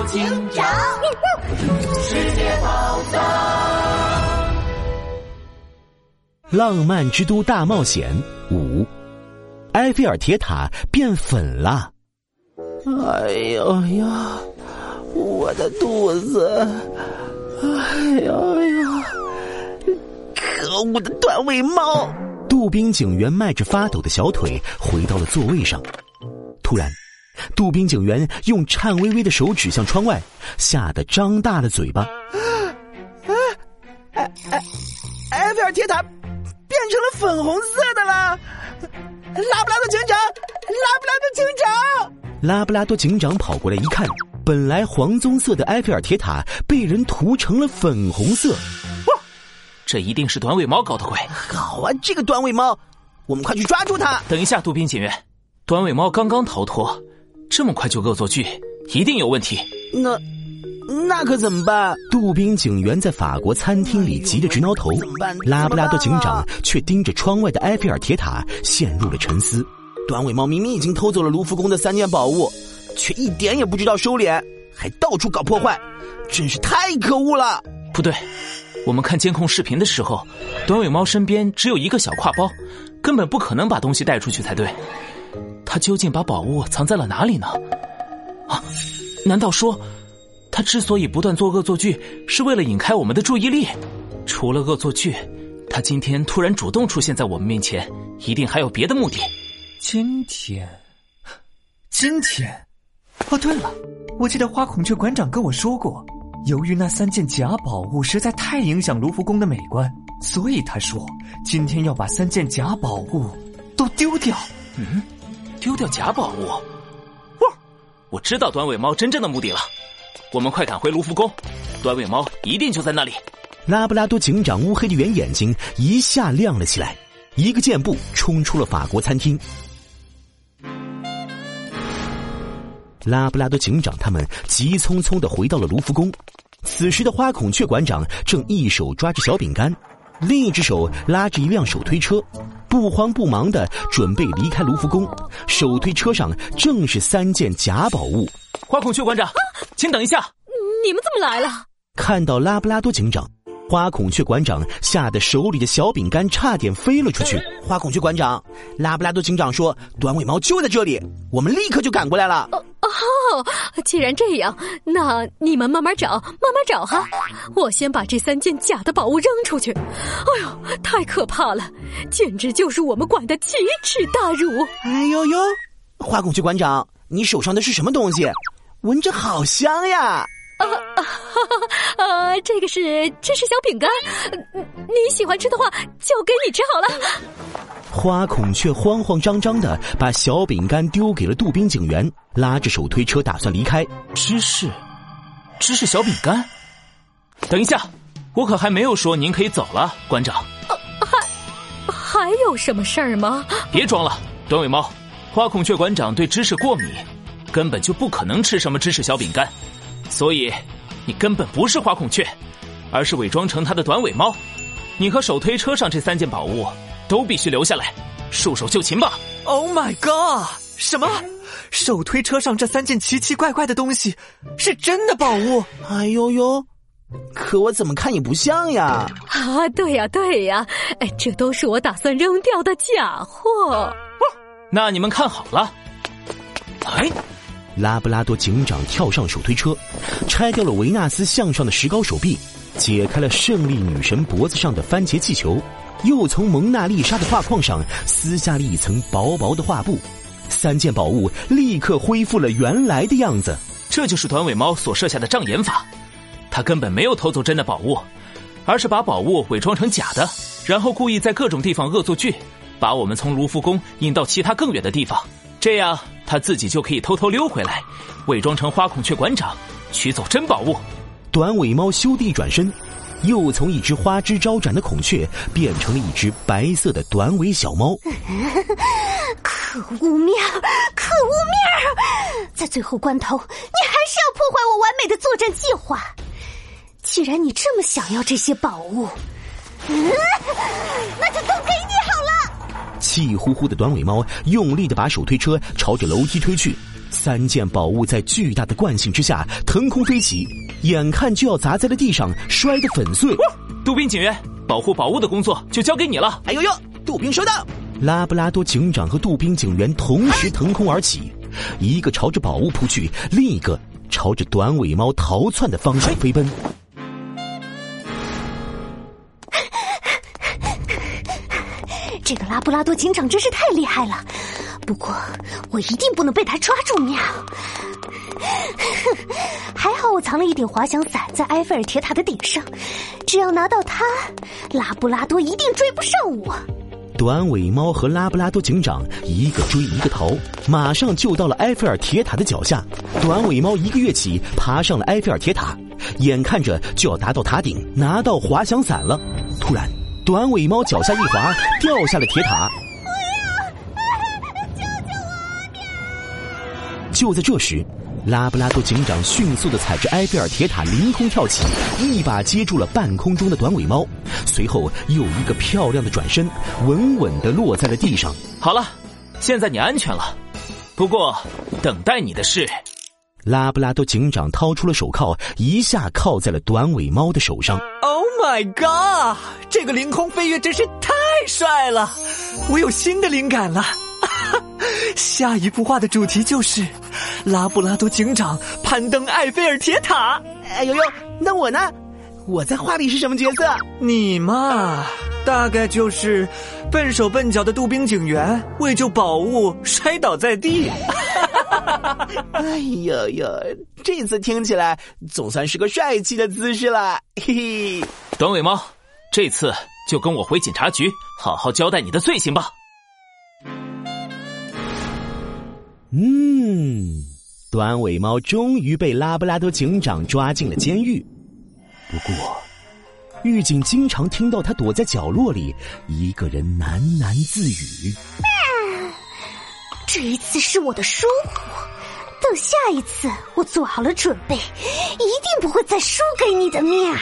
多警长，世界宝藏，浪漫之都大冒险五，埃菲尔铁塔变粉了。哎呦呀，我的肚子！哎呀呀！可恶的短尾猫！杜宾警员迈着发抖的小腿回到了座位上。突然，杜宾警员用颤巍巍的手指向窗外，吓得张大了嘴巴。埃菲尔铁塔变成了粉红色的了！拉布拉多警长，拉布拉多警长！拉布拉多警长跑过来一看，本来黄棕色的埃菲尔铁塔被人涂成了粉红色。这一定是短尾猫搞的鬼！好啊，这个短尾猫，我们快去抓住它！等一下，杜宾警员，短尾猫刚刚逃脱，这么快就恶作剧，一定有问题。那那可怎么办？杜宾警员在法国餐厅里急得直挠头，拉布拉多警长却盯着窗外的埃菲尔铁塔，陷入了沉思。短尾猫明明已经偷走了卢浮宫的三件宝物，却一点也不知道收敛，还到处搞破坏，真是太可恶了！不对。我们看监控视频的时候，短尾猫身边只有一个小挎包，根本不可能把东西带出去才对。他究竟把宝物藏在了哪里呢？啊，难道说他之所以不断做恶作剧，是为了引开我们的注意力？除了恶作剧，他今天突然主动出现在我们面前，一定还有别的目的。今天，今天，哦，对了，我记得花孔雀馆长跟我说过。由于那三件假宝物实在太影响卢浮宫的美观，所以他说今天要把三件假宝物都丢掉。嗯，丢掉假宝物？哇！我知道短尾猫真正的目的了。我们快赶回卢浮宫，短尾猫一定就在那里。拉布拉多警长乌黑的圆眼睛一下亮了起来，一个箭步冲出了法国餐厅。拉布拉多警长他们急匆匆的回到了卢浮宫，此时的花孔雀馆长正一手抓着小饼干，另一只手拉着一辆手推车，不慌不忙的准备离开卢浮宫。手推车上正是三件假宝物。花孔雀馆长，请等一下！你们怎么来了？看到拉布拉多警长。花孔雀馆长吓得手里的小饼干差点飞了出去。花孔雀馆长，拉布拉多警长说短尾猫就在这里，我们立刻就赶过来了。哦，既然这样，那你们慢慢找，慢慢找哈。我先把这三件假的宝物扔出去。哎呦，太可怕了，简直就是我们馆的奇耻大辱。哎呦呦，花孔雀馆长，你手上的是什么东西？闻着好香呀！啊哈！呃，这个是芝士小饼干，你喜欢吃的话就给你吃好了。花孔雀慌慌张张的把小饼干丢给了杜宾警员，拉着手推车打算离开。芝士，芝士小饼干。等一下，我可还没有说您可以走了，馆长。还还有什么事儿吗？别装了，短尾猫，花孔雀馆长对芝士过敏，根本就不可能吃什么芝士小饼干。所以，你根本不是花孔雀，而是伪装成它的短尾猫。你和手推车上这三件宝物都必须留下来，束手就擒吧！Oh my god！什么？手推车上这三件奇奇怪怪的东西是真的宝物？哎呦呦！可我怎么看也不像呀！啊，对呀对呀，哎，这都是我打算扔掉的假货。那你们看好了，哎。拉布拉多警长跳上手推车，拆掉了维纳斯像上的石膏手臂，解开了胜利女神脖子上的番茄气球，又从蒙娜丽莎的画框上撕下了一层薄薄的画布。三件宝物立刻恢复了原来的样子。这就是短尾猫所设下的障眼法，他根本没有偷走真的宝物，而是把宝物伪装成假的，然后故意在各种地方恶作剧，把我们从卢浮宫引到其他更远的地方。这样他自己就可以偷偷溜回来，伪装成花孔雀馆长，取走真宝物。短尾猫修地转身，又从一只花枝招展的孔雀变成了一只白色的短尾小猫。可恶喵！可恶喵！在最后关头，你还是要破坏我完美的作战计划。既然你这么想要这些宝物，那。气呼呼的短尾猫用力的把手推车朝着楼梯推去，三件宝物在巨大的惯性之下腾空飞起，眼看就要砸在了地上，摔得粉碎。杜宾警员，保护宝物的工作就交给你了。哎呦呦，杜宾收到。拉布拉多警长和杜宾警员同时腾空而起，一个朝着宝物扑去，另一个朝着短尾猫逃窜的方向飞奔。这个拉布拉多警长真是太厉害了，不过我一定不能被他抓住喵。还好我藏了一顶滑翔伞在埃菲尔铁塔的顶上，只要拿到它，拉布拉多一定追不上我。短尾猫和拉布拉多警长一个追一个逃，马上就到了埃菲尔铁塔的脚下。短尾猫一个跃起爬上了埃菲尔铁塔，眼看着就要达到塔顶，拿到滑翔伞了。突然，短尾猫脚下一滑，掉下了铁塔。救救我！就在这时。拉布拉多警长迅速的踩着埃菲尔铁塔凌空跳起，一把接住了半空中的短尾猫，随后又一个漂亮的转身，稳稳的落在了地上。好了，现在你安全了。不过，等待你的是……拉布拉多警长掏出了手铐，一下铐在了短尾猫的手上。Oh my god！这个凌空飞跃真是太帅了！我有新的灵感了。下一幅画的主题就是拉布拉多警长攀登埃菲尔铁塔。哎呦呦，那我呢？我在画里是什么角色？你嘛，大概就是笨手笨脚的杜宾警员，为救宝物摔倒在地。哎呦呦，这次听起来总算是个帅气的姿势了。嘿嘿，短尾猫，这次就跟我回警察局，好好交代你的罪行吧。嗯，短尾猫终于被拉布拉多警长抓进了监狱。不过，狱警经常听到他躲在角落里，一个人喃喃自语：“这一次是我的疏忽，等下一次我做好了准备，一定不会再输给你的面儿。”